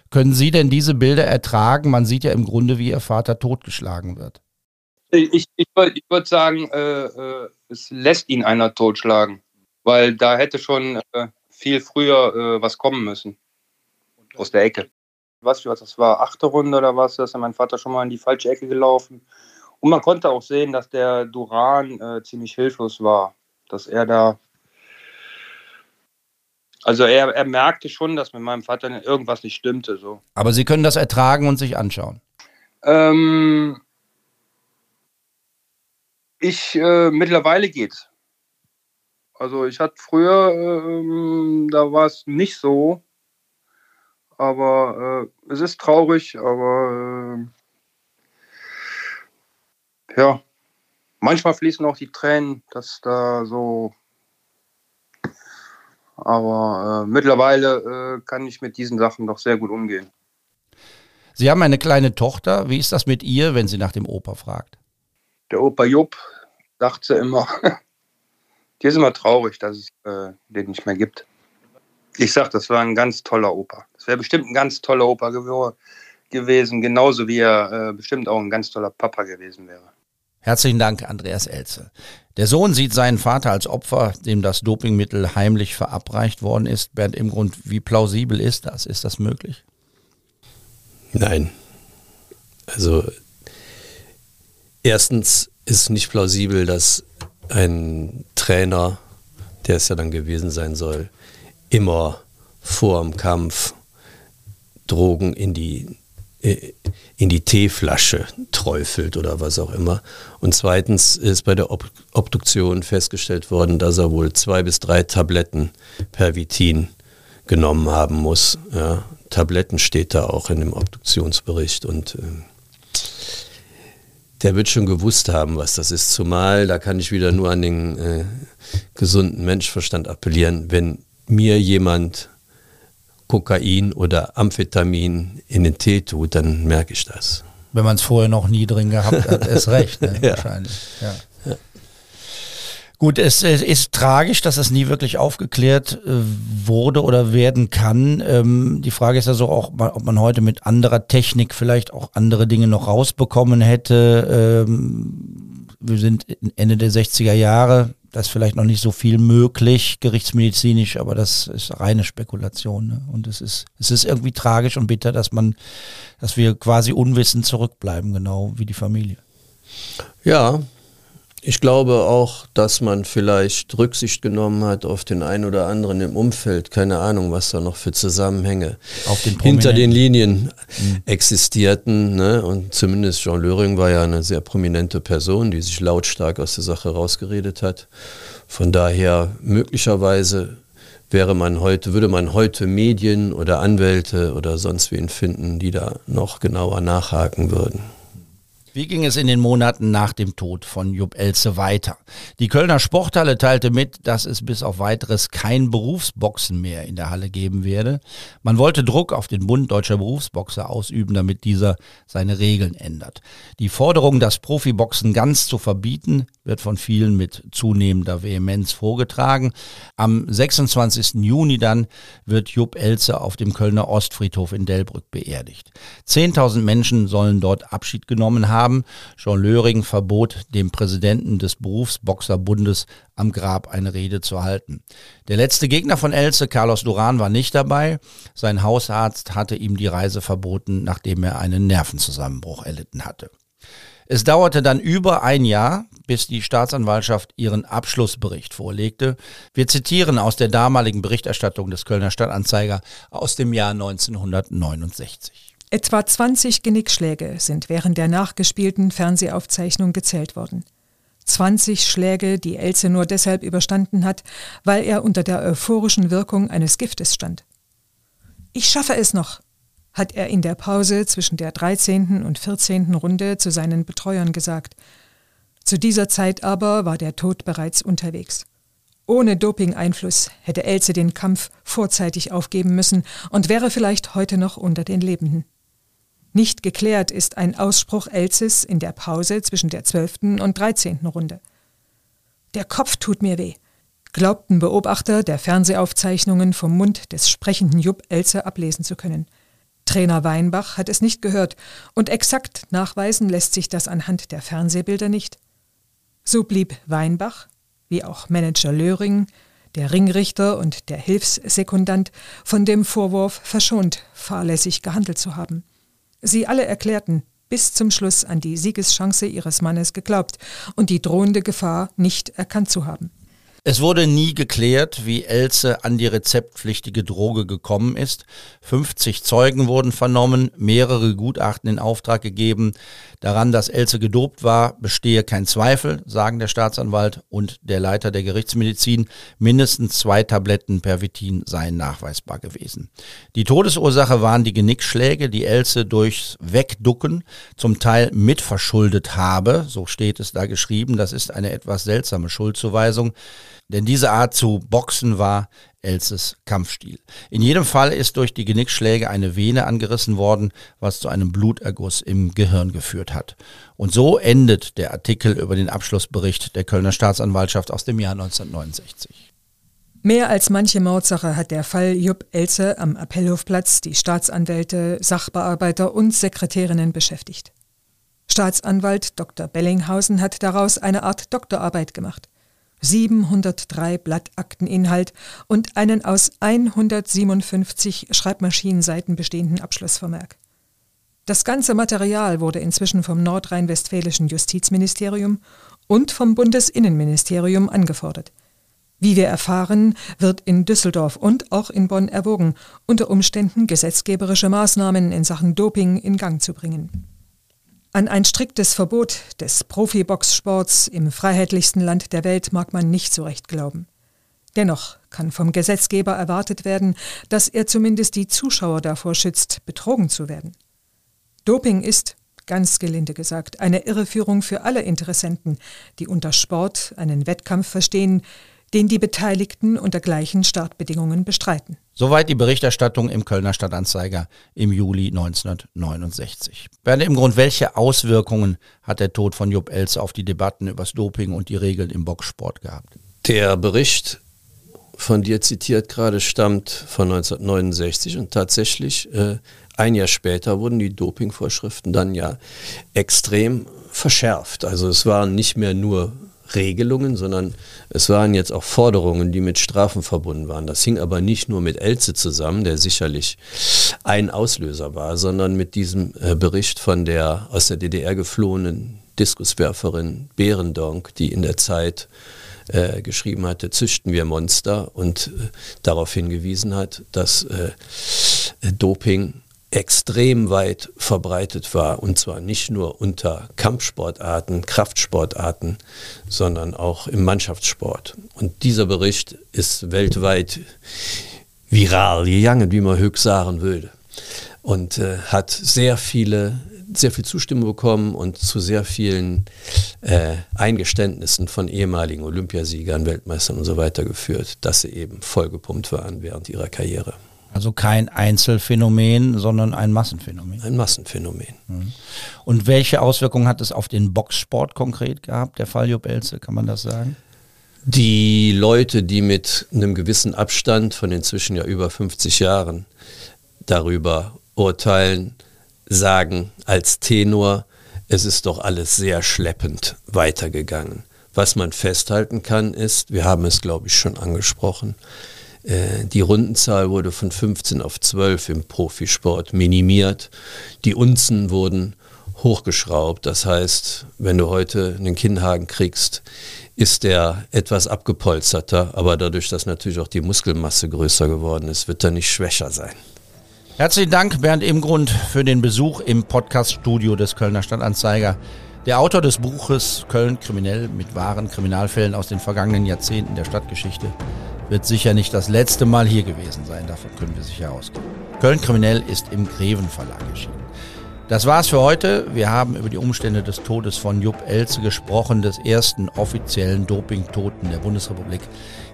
Können Sie denn diese Bilder ertragen? Man sieht ja im Grunde, wie Ihr Vater totgeschlagen wird. Ich, ich würde würd sagen, äh, äh, es lässt ihn einer totschlagen. Weil da hätte schon äh, viel früher äh, was kommen müssen. Aus der Ecke. Was was das war, achte Runde oder was, da ist mein Vater schon mal in die falsche Ecke gelaufen. Und man konnte auch sehen, dass der Duran äh, ziemlich hilflos war. Dass er da. Also er, er merkte schon, dass mit meinem Vater irgendwas nicht stimmte. So. Aber Sie können das ertragen und sich anschauen. Ähm, ich äh, mittlerweile geht's. Also ich hatte früher, ähm, da war es nicht so. Aber äh, es ist traurig, aber äh, ja, manchmal fließen auch die Tränen, dass da so. Aber äh, mittlerweile äh, kann ich mit diesen Sachen doch sehr gut umgehen. Sie haben eine kleine Tochter. Wie ist das mit ihr, wenn sie nach dem Opa fragt? Der Opa Jupp sagt sie immer, (laughs) Die ist immer traurig, dass es äh, den nicht mehr gibt. Ich sag, das war ein ganz toller Opa. Das wäre bestimmt ein ganz toller Opa gew gewesen, genauso wie er äh, bestimmt auch ein ganz toller Papa gewesen wäre. Herzlichen Dank, Andreas Elze. Der Sohn sieht seinen Vater als Opfer, dem das Dopingmittel heimlich verabreicht worden ist. Bernd im Grund, wie plausibel ist das? Ist das möglich? Nein. Also erstens ist nicht plausibel, dass ein Trainer, der es ja dann gewesen sein soll, immer vor dem Kampf Drogen in die, äh, in die Teeflasche träufelt oder was auch immer. Und zweitens ist bei der Ob Obduktion festgestellt worden, dass er wohl zwei bis drei Tabletten Pervitin genommen haben muss. Ja, Tabletten steht da auch in dem Obduktionsbericht und äh, der wird schon gewusst haben, was das ist. Zumal, da kann ich wieder nur an den äh, gesunden Menschverstand appellieren, wenn mir jemand Kokain oder Amphetamin in den Tee tut, dann merke ich das. Wenn man es vorher noch nie drin gehabt hat, (laughs) ist recht, ne? ja. wahrscheinlich. Ja. Gut, es, es, ist tragisch, dass es nie wirklich aufgeklärt äh, wurde oder werden kann. Ähm, die Frage ist also auch, ob man heute mit anderer Technik vielleicht auch andere Dinge noch rausbekommen hätte. Ähm, wir sind Ende der 60er Jahre, da ist vielleicht noch nicht so viel möglich, gerichtsmedizinisch, aber das ist reine Spekulation. Ne? Und es ist, es ist irgendwie tragisch und bitter, dass man, dass wir quasi unwissend zurückbleiben, genau wie die Familie. Ja, ich glaube auch, dass man vielleicht Rücksicht genommen hat auf den einen oder anderen im Umfeld. Keine Ahnung, was da noch für Zusammenhänge den hinter den Linien mhm. existierten. Ne? Und zumindest Jean Löring war ja eine sehr prominente Person, die sich lautstark aus der Sache rausgeredet hat. Von daher möglicherweise wäre man heute, würde man heute Medien oder Anwälte oder sonst wen finden, die da noch genauer nachhaken würden. Wie ging es in den Monaten nach dem Tod von Jupp Elze weiter? Die Kölner Sporthalle teilte mit, dass es bis auf weiteres kein Berufsboxen mehr in der Halle geben werde. Man wollte Druck auf den Bund deutscher Berufsboxer ausüben, damit dieser seine Regeln ändert. Die Forderung, das Profiboxen ganz zu verbieten, wird von vielen mit zunehmender Vehemenz vorgetragen. Am 26. Juni dann wird Jupp Elze auf dem Kölner Ostfriedhof in Delbrück beerdigt. Zehntausend Menschen sollen dort Abschied genommen haben haben. Jean Löring verbot dem Präsidenten des Berufsboxerbundes am Grab eine Rede zu halten. Der letzte Gegner von Elze, Carlos Duran, war nicht dabei. Sein Hausarzt hatte ihm die Reise verboten, nachdem er einen Nervenzusammenbruch erlitten hatte. Es dauerte dann über ein Jahr, bis die Staatsanwaltschaft ihren Abschlussbericht vorlegte. Wir zitieren aus der damaligen Berichterstattung des Kölner Stadtanzeiger aus dem Jahr 1969. Etwa 20 Genickschläge sind während der nachgespielten Fernsehaufzeichnung gezählt worden. 20 Schläge, die Else nur deshalb überstanden hat, weil er unter der euphorischen Wirkung eines Giftes stand. Ich schaffe es noch, hat er in der Pause zwischen der 13. und 14. Runde zu seinen Betreuern gesagt. Zu dieser Zeit aber war der Tod bereits unterwegs. Ohne Doping-Einfluss hätte Else den Kampf vorzeitig aufgeben müssen und wäre vielleicht heute noch unter den Lebenden. Nicht geklärt ist ein Ausspruch Elses in der Pause zwischen der 12. und 13. Runde. Der Kopf tut mir weh, glaubten Beobachter der Fernsehaufzeichnungen vom Mund des sprechenden Jupp Else ablesen zu können. Trainer Weinbach hat es nicht gehört und exakt nachweisen lässt sich das anhand der Fernsehbilder nicht. So blieb Weinbach, wie auch Manager Löring, der Ringrichter und der Hilfssekundant von dem Vorwurf verschont, fahrlässig gehandelt zu haben. Sie alle erklärten bis zum Schluss an die Siegeschance ihres Mannes geglaubt und die drohende Gefahr nicht erkannt zu haben. Es wurde nie geklärt, wie Else an die rezeptpflichtige Droge gekommen ist. 50 Zeugen wurden vernommen, mehrere Gutachten in Auftrag gegeben. Daran, dass Else gedopt war, bestehe kein Zweifel, sagen der Staatsanwalt und der Leiter der Gerichtsmedizin. Mindestens zwei Tabletten Pervitin seien nachweisbar gewesen. Die Todesursache waren die Genickschläge, die Else durchs Wegducken zum Teil mitverschuldet habe. So steht es da geschrieben. Das ist eine etwas seltsame Schuldzuweisung. Denn diese Art zu boxen war Elses Kampfstil. In jedem Fall ist durch die Genickschläge eine Vene angerissen worden, was zu einem Bluterguss im Gehirn geführt hat. Und so endet der Artikel über den Abschlussbericht der Kölner Staatsanwaltschaft aus dem Jahr 1969. Mehr als manche Mordsache hat der Fall Jupp Elze am Appellhofplatz die Staatsanwälte, Sachbearbeiter und Sekretärinnen beschäftigt. Staatsanwalt Dr. Bellinghausen hat daraus eine Art Doktorarbeit gemacht. 703 Blattakteninhalt und einen aus 157 Schreibmaschinenseiten bestehenden Abschlussvermerk. Das ganze Material wurde inzwischen vom nordrhein-westfälischen Justizministerium und vom Bundesinnenministerium angefordert. Wie wir erfahren, wird in Düsseldorf und auch in Bonn erwogen, unter Umständen gesetzgeberische Maßnahmen in Sachen Doping in Gang zu bringen. An ein striktes Verbot des Profiboxsports im freiheitlichsten Land der Welt mag man nicht so recht glauben. Dennoch kann vom Gesetzgeber erwartet werden, dass er zumindest die Zuschauer davor schützt, betrogen zu werden. Doping ist, ganz gelinde gesagt, eine Irreführung für alle Interessenten, die unter Sport einen Wettkampf verstehen, den die Beteiligten unter gleichen Startbedingungen bestreiten. Soweit die Berichterstattung im Kölner Stadtanzeiger im Juli 1969. Bernd im Grund, welche Auswirkungen hat der Tod von Jupp Els auf die Debatten über das Doping und die Regeln im Boxsport gehabt? Der Bericht von dir zitiert gerade stammt von 1969 und tatsächlich äh, ein Jahr später wurden die Dopingvorschriften dann ja extrem verschärft. Also es waren nicht mehr nur Regelungen, sondern es waren jetzt auch Forderungen, die mit Strafen verbunden waren. Das hing aber nicht nur mit Elze zusammen, der sicherlich ein Auslöser war, sondern mit diesem äh, Bericht von der aus der DDR geflohenen Diskuswerferin Behrendonk, die in der Zeit äh, geschrieben hatte, züchten wir Monster und äh, darauf hingewiesen hat, dass äh, Doping extrem weit verbreitet war und zwar nicht nur unter Kampfsportarten, Kraftsportarten, sondern auch im Mannschaftssport. Und dieser Bericht ist weltweit viral gegangen, wie man höchst sagen würde. Und äh, hat sehr viele, sehr viel Zustimmung bekommen und zu sehr vielen äh, Eingeständnissen von ehemaligen Olympiasiegern, Weltmeistern und so weiter geführt, dass sie eben vollgepumpt waren während ihrer Karriere. Also kein Einzelfenomen, sondern ein Massenphänomen. Ein Massenphänomen. Mhm. Und welche Auswirkungen hat es auf den Boxsport konkret gehabt, der Fall Jupp Elze, kann man das sagen? Die Leute, die mit einem gewissen Abstand von inzwischen ja über 50 Jahren darüber urteilen, sagen als Tenor, es ist doch alles sehr schleppend weitergegangen. Was man festhalten kann, ist, wir haben es, glaube ich, schon angesprochen, die Rundenzahl wurde von 15 auf 12 im Profisport minimiert. Die Unzen wurden hochgeschraubt. Das heißt, wenn du heute einen Kinnhaken kriegst, ist der etwas abgepolsterter, aber dadurch, dass natürlich auch die Muskelmasse größer geworden ist, wird er nicht schwächer sein. Herzlichen Dank, Bernd Imgrund, für den Besuch im Podcast-Studio des Kölner Stadtanzeiger. Der Autor des Buches Köln kriminell mit wahren Kriminalfällen aus den vergangenen Jahrzehnten der Stadtgeschichte wird sicher nicht das letzte Mal hier gewesen sein, davon können wir sicher ausgehen. Köln kriminell ist im Greven Verlag erschienen. Das war's für heute. Wir haben über die Umstände des Todes von Jupp Elze gesprochen, des ersten offiziellen Dopingtoten der Bundesrepublik.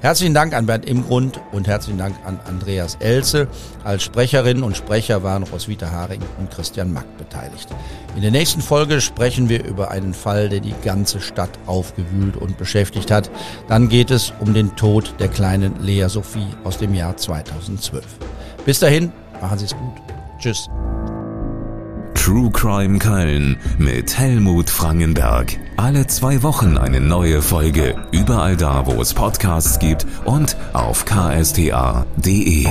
Herzlichen Dank an Bernd Imgrund und herzlichen Dank an Andreas Elze. Als Sprecherinnen und Sprecher waren Roswitha Haring und Christian Mack beteiligt. In der nächsten Folge sprechen wir über einen Fall, der die ganze Stadt aufgewühlt und beschäftigt hat. Dann geht es um den Tod der kleinen Lea Sophie aus dem Jahr 2012. Bis dahin, machen Sie es gut. Tschüss. True Crime Köln mit Helmut Frangenberg. Alle zwei Wochen eine neue Folge. Überall da, wo es Podcasts gibt und auf ksta.de.